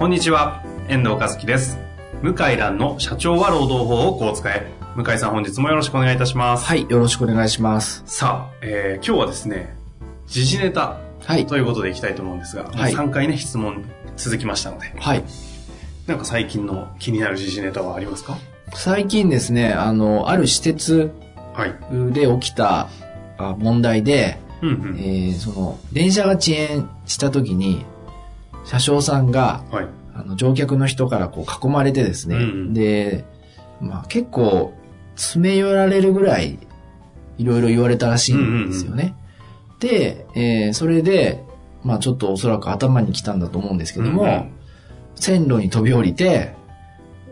こんにちは、遠藤和樹です。向井蘭の社長は労働法をこう使え。向井さん本日もよろしくお願いいたします。はい、よろしくお願いします。さあ、えー今日はですね、時事ネタはい。ということでいきたいと思うんですが、はい3回ね、質問続きましたので、はい。なんか最近の気になる時事ネタはありますか？最近ですね、あの、ある施設はい。で起きたあ問題で、うんうん。えーその、電車が遅延した時に、車掌さんが、はい。あの、乗客の人からこう囲まれてですね、うんうんで、まあ結構、詰め寄られるぐらい、いろいろ言われたらしいんですよね。で、えーそれで、まあちょっとおそらく頭に来たんだと思うんですけども、うんうん線路に飛び降りて、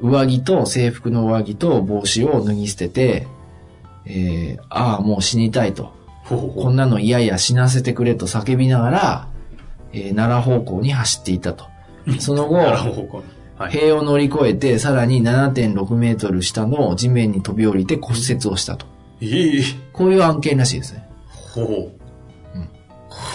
上着と制服の上着と帽子を脱ぎ捨てて、えーああ、もう死にたいと。ほうほうこんなの嫌や死なせてくれと叫びながら、えー奈良方向に走っていたと。その後。塀を乗り越えて、さらに7.6メートル下の地面に飛び降りて骨折をしたと。いい。こういう案件らしいですね。ほう。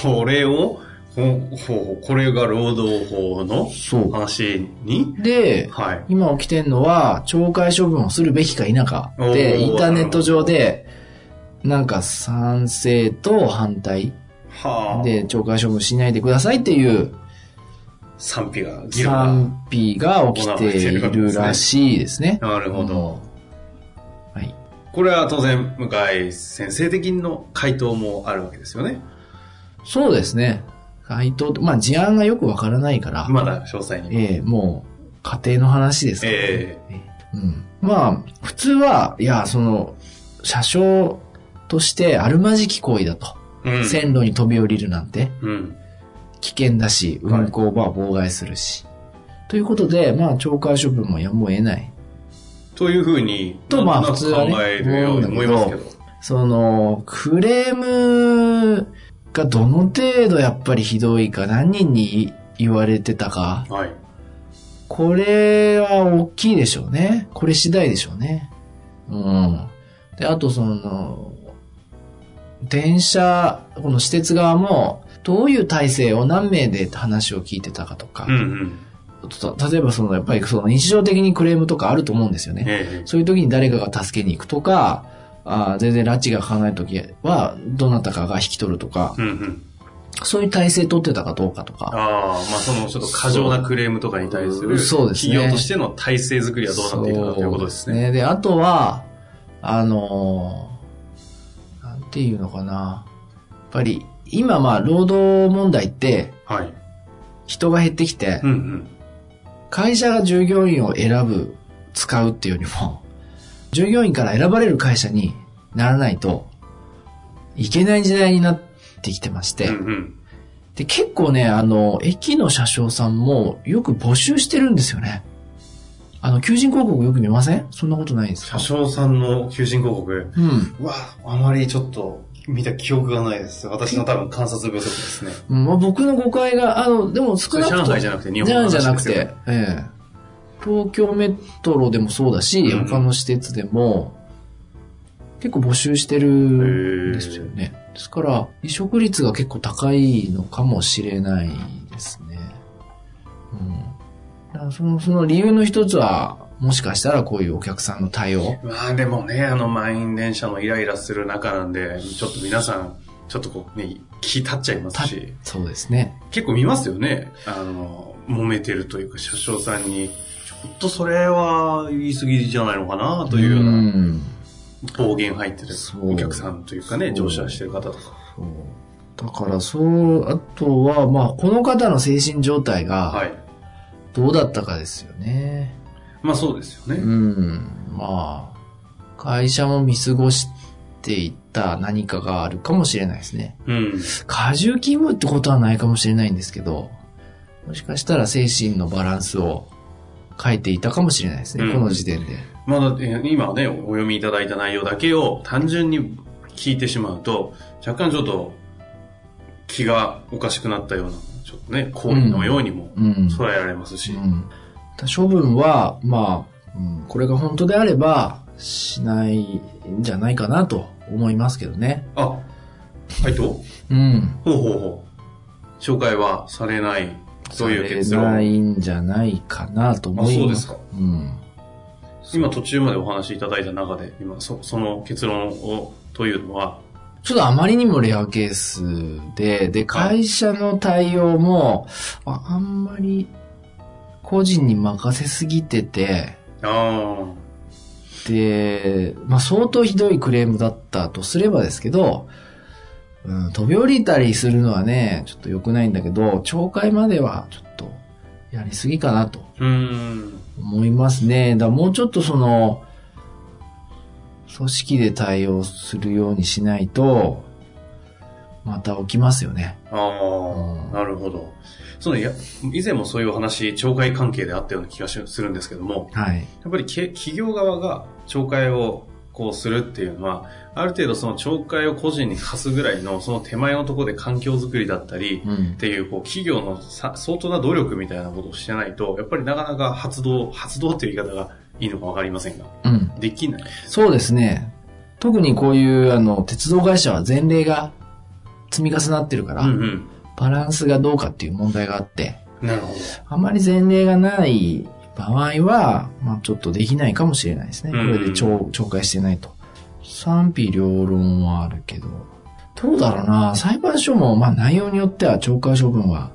これを、ほうほう、これが労働法の。話に？で、はい。今起きてんのは、懲戒処分をするべきか否か。で、インターネット上で、なんか賛成と反対はあ。で、懲戒処分しないでくださいっていう賛否が、議論賛否が起きているらしいですね。が。なるほど。はい。これは当然、向井先生的の回答もあるわけですよね。そうですね。回答と、まあ事案がよくわからないから、まだ詳細に。ええもう、家庭の話ですから、ね。えうん。まあ、普通は、いや、その、車掌としてあるまじき行為だと。えうん。線路に飛び降りるなんてうん。危険だし、運行は妨害するし。ということで、まあ、懲戒処分もやむを得ない。というふうに、とまあ普通はね考えるように思いますけど。その、クレームがどの程度やっぱりひどいか、何人に言われてたか。はい。これは大きいでしょうね。これ次第でしょうね。うん。で、あとその、電車、この施設側も、どういう体制を何名で話を聞いてたかとかうん、うん。た例えばその、やっぱりその日常的にクレームとかあると思うんですよね。ええそういう時に誰かが助けに行くとか、あー全然拉致がかかない時は、どなたかが引き取るとか、うんうん。そういう体制取ってたかどうかとか。ああ、まあそのちょっと過剰なクレームとかに対する、そうですね企業としての体制作りはどうなっているかということですね。で、あとは、あのーていうのかな。やっぱり、今まあ、労働問題って、はい。人が減ってきてうん、うん。会社が従業員を選ぶ、使うっていうよりも、従業員から選ばれる会社にならないといけない時代になってきてまして、うんうん。で、結構ね、あの、駅の車掌さんもよく募集してるんですよね。あの、求人広告よく見ません？そんなことないですか？車掌さんの求人広告、うん。うわ、あまりちょっと見た記憶がないです。私の多分観察不足ですね。うんまあ、僕の誤解が、あの、でも少なくとも。上海じゃなくて日本の話じゃなくて、ええ。東京メトロでもそうだし、うん他の施設でも、結構募集してるんですよね。ですから、離職率が結構高いのかもしれないですね。うん。その、その理由の一つは、もしかしたらこういうお客さんの対応？まあでもね、あの満員電車のイライラする中なんで、ちょっと皆さん、ちょっとこうね、気立っちゃいますし、そうですね。結構見ますよね。あの、揉めてるというか、車掌さんに、ちょっとそれは言い過ぎじゃないのかなというような、ん暴言入ってるお客さんというかね、乗車してる方とか。そうだから、そう、あとは、まあ、この方の精神状態が、はい。どうだったかですよね。まあそうですよね。うん。まあ、会社も見過ごしていった何かがあるかもしれないですね。うん。過重勤務ってことはないかもしれないんですけど、もしかしたら精神のバランスを変えていたかもしれないですね、うんこの時点で。まだ、え今ね、お読みいただいた内容だけを単純に聞いてしまうと、若干ちょっと気がおかしくなったような、ちょっとね、行為のようにもうん。捉えられますし。処分は、まあ、うん、これが本当であれば、しないんじゃないかなと思いますけどね。あ、はいと？うん。ほうほうほう。紹介はされない。そういう結されな論。いんじゃないかなと思います。あそうですか。うん。今途中までお話しいただいた中で、今そその結論を、というのは、ちょっとあまりにもレアケースで、で、会社の対応も、ああんまり個人に任せすぎてて、あで、まあ相当ひどいクレームだったとすればですけど、うん、飛び降りたりするのはね、ちょっと良くないんだけど、懲戒まではちょっとやりすぎかなと。思いますね。だもうちょっとその、組織で対応するようにしないと、また起きますよね。あうんあ、なるほど。そのいや、以前もそういうお話、懲戒関係であったような気がしするんですけども、はい。やっぱりけ企業側が懲戒をこうするっていうのは、ある程度その懲戒を個人に課すぐらいのその手前のところで環境づくりだったり、うんっ。ていう、こう、企業のさ相当な努力みたいなことをしてないと、やっぱりなかなか発動、発動っていう言い方がいいのかわかりませんが、うん。できない。そうですね。特にこういう、あの、鉄道会社は前例が積み重なってるから、うんバランスがどうかっていう問題があって、うん。なるほど。あまり前例がない場合は、まあちょっとできないかもしれないですね。こうんれで懲懲戒してないと。賛否両論はあるけど、どうだろうな裁判所も、まあ内容によっては懲戒処分は、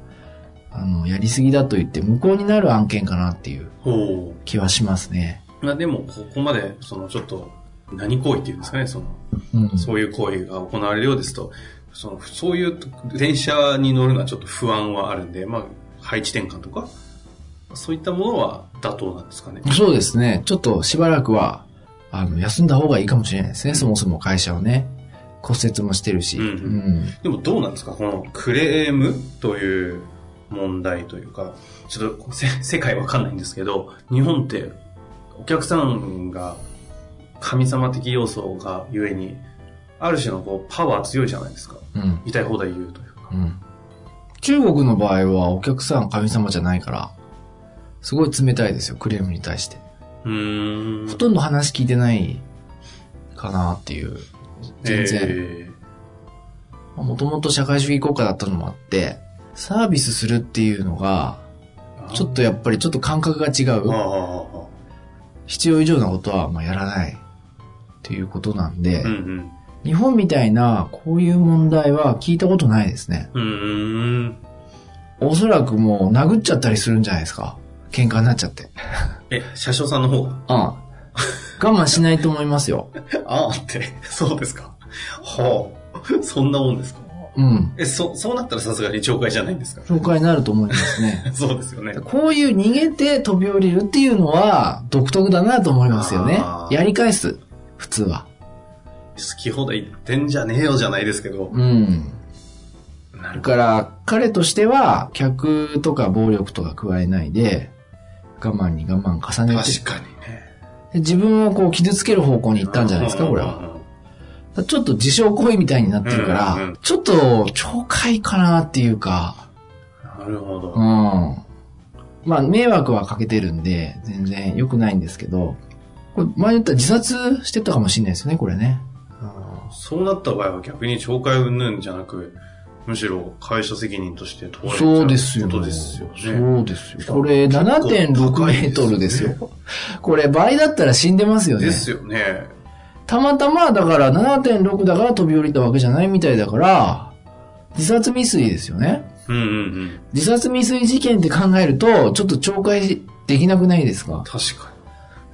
あの、やりすぎだと言って無効になる案件かなっていうほ気はしますね。う。まあでも、ここまで、その、ちょっと、何行為っていうんですかね、その、うん。そういう行為が行われるようですと、その、そういう電車に乗るのはちょっと不安はあるんで、まあ、配置転換とか、そういったものは妥当なんですかね。そうですね。ちょっとしばらくは、あの、休んだ方がいいかもしれないですね。そもそも会社をね。骨折もしてるし。うんうんでもどうなんですか？このクレームという問題というか、ちょっとせ世界わかんないんですけど、日本ってお客さんが神様的要素がゆえに、ある種のこうパワー強いじゃないですか。うん。痛い放題言うというか。うん。中国の場合はお客さん神様じゃないから、すごい冷たいですよ、クレームに対して。うーん。ほとんど話聞いてないかなっていう。全然。えもともと社会主義国家だったのもあって、サービスするっていうのが、ーちょっとやっぱりちょっと感覚が違う。ああ必要以上なことはまあやらない。っていうことなんで、うんうん。日本みたいなこういう問題は聞いたことないですね。おそらくもう殴っちゃったりするんじゃないですか。喧嘩になっちゃって。え、車掌さんの方が？うん。我慢しないと思いますよ。ああって、そうですか。はあ。そんなもんですか？うん。え、そ、そうなったらさすがに懲戒じゃないんですか？紹介になると思いますね。そうですよね。こういう逃げて飛び降りるっていうのは独特だなと思いますよねやり返す。普通は。好き放題言ってんじゃねえよじゃないですけど。うん。だなるから、彼としては、客とか暴力とか加えないで、我慢に我慢重ねて、確かにね。で自分をこう傷つける方向に行ったんじゃないですか、これは。ちょっと自傷行為みたいになってるから、うんうんちょっと懲戒かなっていうか、なるほど。うん。まあ、迷惑はかけてるんで、全然良くないんですけど、これ前言ったら自殺してたかもしれないですよね、これね。そうなった場合は逆に懲戒云々じゃなく、むしろ会社責任として問われちゃそうですよ。ことですよね。そうですよ。これ7.6メートルですよ。これ倍だったら死んでますよね。ですよね。たまたまだから7.6だから飛び降りたわけじゃないみたいだから、自殺未遂ですよね。うんうんうん。自殺未遂事件って考えると、ちょっと懲戒できなくないですか？確か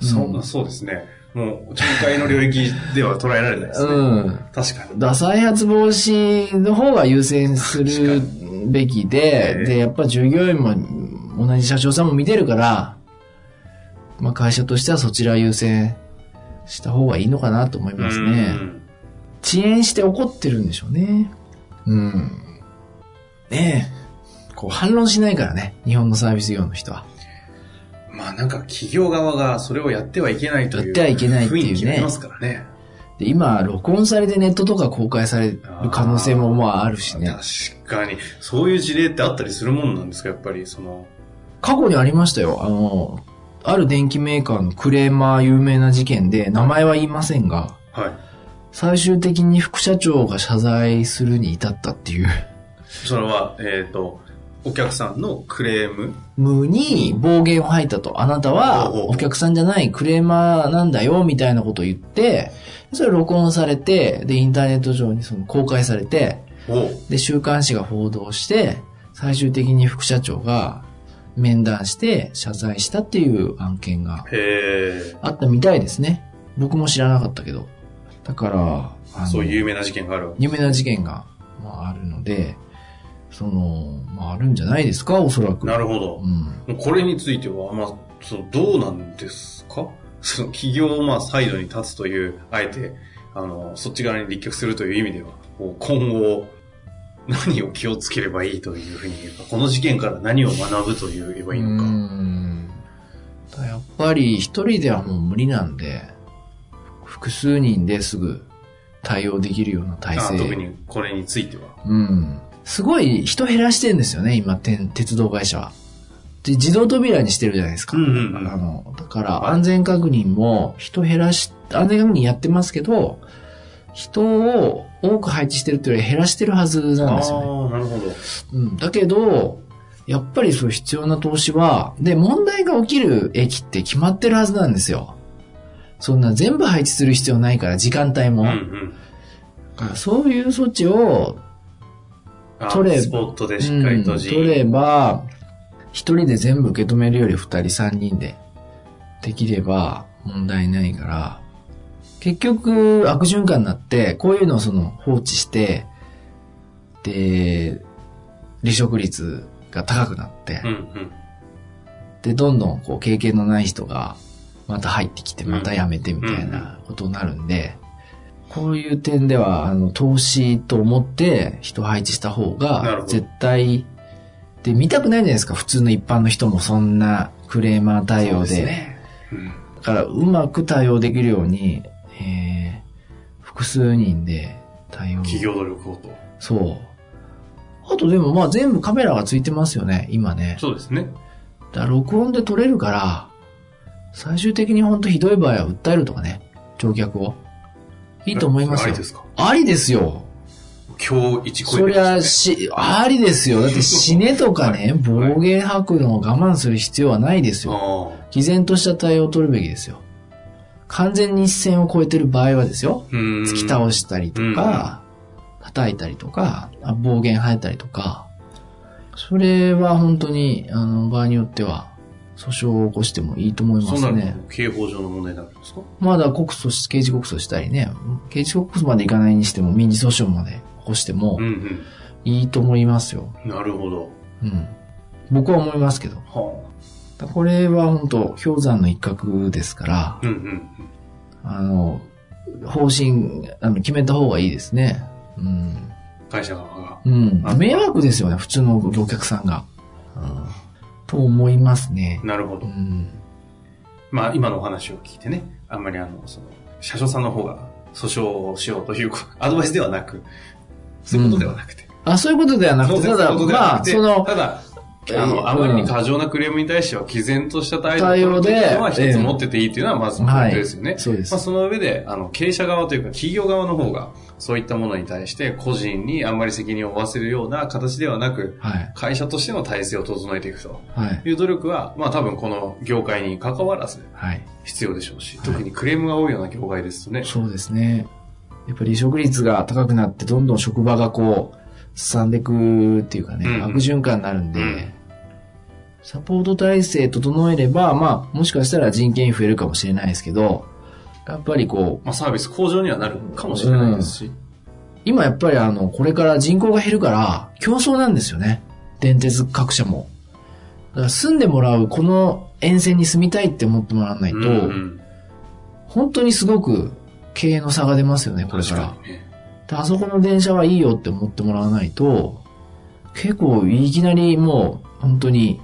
に。そんな、そうですね。もう、懲戒の領域では捉えられないですね。うん。確かに。だ再発防止の方が優先するべきで、ええで、やっぱ従業員も同じ社長さんも見てるから、まあ会社としてはそちら優先した方がいいのかなと思いますね。うん遅延して怒ってるんでしょうね。うん。ねえ。こう反論しないからね。日本のサービス業の人は。まあなんか企業側がそれをやってはいけないという。やってはいけないっていうねますからね。で、今、録音されてネットとか公開される可能性もまああるしね。確かに。そういう事例ってあったりするもんなんですかやっぱり、その。過去にありましたよ。あの、ある電機メーカーのクレーマー有名な事件で、名前は言いませんが、はい。最終的に副社長が謝罪するに至ったっていう。それは、えっ、と、お客さんのクレーム？無に暴言を吐いたと。あなたはおうおうお客さんじゃないクレーマーなんだよ、みたいなことを言って、それ録音されて、で、インターネット上にその公開されて、を、で、週刊誌が報道して、最終的に副社長が面談して謝罪したっていう案件があったみたいですね。僕も知らなかったけど。だから、そういう有名な事件がある有名な事件が、まあ、あるので、その、まあ、あるんじゃないですか、おそらく。なるほどう。ん。これについては、まあ、そのどうなんですか？その企業まあサイドに立つという、あえて、あの、そっち側に立脚するという意味では、今後、何を気をつければいいというふうに言うか、この事件から何を学ぶと言えばいいのか。やっぱり一人ではもう無理なんで、複数人ですぐ対応できるような体あ制。特にこれについては。うん。すごい人減らしてんですよね、今、鉄道会社は。で、自動扉にしてるじゃないですか。うんうんうんあの、だから安全確認も人減らし、安全確認やってますけど、人を多く配置してるっていうより減らしてるはずなんですよね。ああ、なるほど。うん。だけど、やっぱりそう必要な投資は、で、問題が起きる駅って決まってるはずなんですよ。そんな全部配置する必要ないから、時間帯も。うんうん。だからそういう措置をあ取れスポットでしっかりとうん取れば、一人で全部受け止めるより二人三人でできれば問題ないから、結局悪循環になって、こういうのをその放置して、で、離職率が高くなって、うんうん。で、どんどんこう経験のない人がまた入ってきて、また辞めてみたいなことになるんで、こういう点では、あの、投資と思って人配置した方がど絶対、で、見たくないじゃないですか。普通の一般の人もそんなクレーマー対応で。そうすね。うんだから、うまく対応できるように、えー、複数人で対応。企業努力をと。そう。あとでもまあ全部カメラがついてますよね、今ね。そうですね。だ録音で撮れるから、最終的に本当ひどい場合は訴えるとかね、乗客を。いいと思いますよありで。すか？ありですよ。今日一そりゃ、し、ありですよ。だって死ねとかね、暴言吐くのを我慢する必要はないですよ。毅然とした対応を取るべきですよ。完全に一線を越えてる場合はですよ。うん。突き倒したりとか、叩いたりとか、あ暴言吐いたりとか、それは本当に、あの、場合によっては、訴訟を起こしてもいいと思いまそうなるすね。と、刑法上の問題になるんですか？まだ告訴し、刑事告訴したりね、刑事告訴までいかないにしても、民事訴訟まで起こしてもうんうん。いいと思いますよ。なるほど。うん。僕は思いますけど。はだこれは本当氷山の一角ですからあ。、うんうんあの、方針、あの、決めた方がいいですね。うん。うん。会社側が。うんあ。迷惑ですよね、普通のお客さんが。うん。と思いますね。なるほど。うん。まあ、今のお話を聞いてね、あんまりあの、その、車掌さんの方が訴訟をしようという アドバイスではなく、そういうことではなくて。あ、そういうことではなくて、ただ、まあ、その、ただ、あえーの、あまりに過剰なクレームに対しては、毅然とした態度を対応では一つ持ってていいというのは、まずポイントですよね。そうですまあ、その上で、あの、経営者側というか、企業側の方が、そういったものに対して、個人にあんまり責任を負わせるような形ではなく、はい。会社としての体制を整えていくとはい。いう努力は、まあ多分この業界に関わらずはい。必要でしょうし、はい特にクレームが多いような業界ですとね。そうですね。やっぱり離職率が高くなって、どんどん職場がこう、すさんでいくっていうかね、うん悪循環になるんで、うんサポート体制整えれば、まあ、もしかしたら人件費増えるかもしれないですけど、やっぱりこう、まあサービス向上にはなるかもしれないですし。今やっぱりあの、これから人口が減るから、競争なんですよね。電鉄各社も。だから住んでもらう、この沿線に住みたいって思ってもらわないと、うんうん本当にすごく経営の差が出ますよね、これから。確かにねであそこの電車はいいよって思ってもらわないと、結構いきなりもう本当に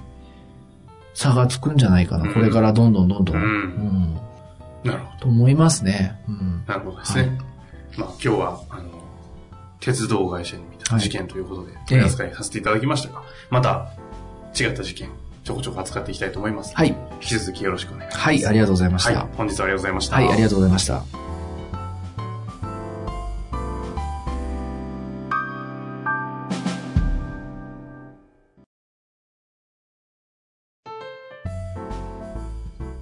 差がつくんじゃないかな。うんこれからどんどんどんどん。うんうんなるほと思いますね。うんど。なるほどですね。はいまあ今日は、あの、鉄道会社に見た事件ということで、ええ取り扱いさせていただきましたが、また違った事件、ちょこちょこ扱っていきたいと思います。はい。引き続きよろしくお願いします。はい、ありがとうございましはいた。。本日はありがとうございました。はい、ありがとうございました。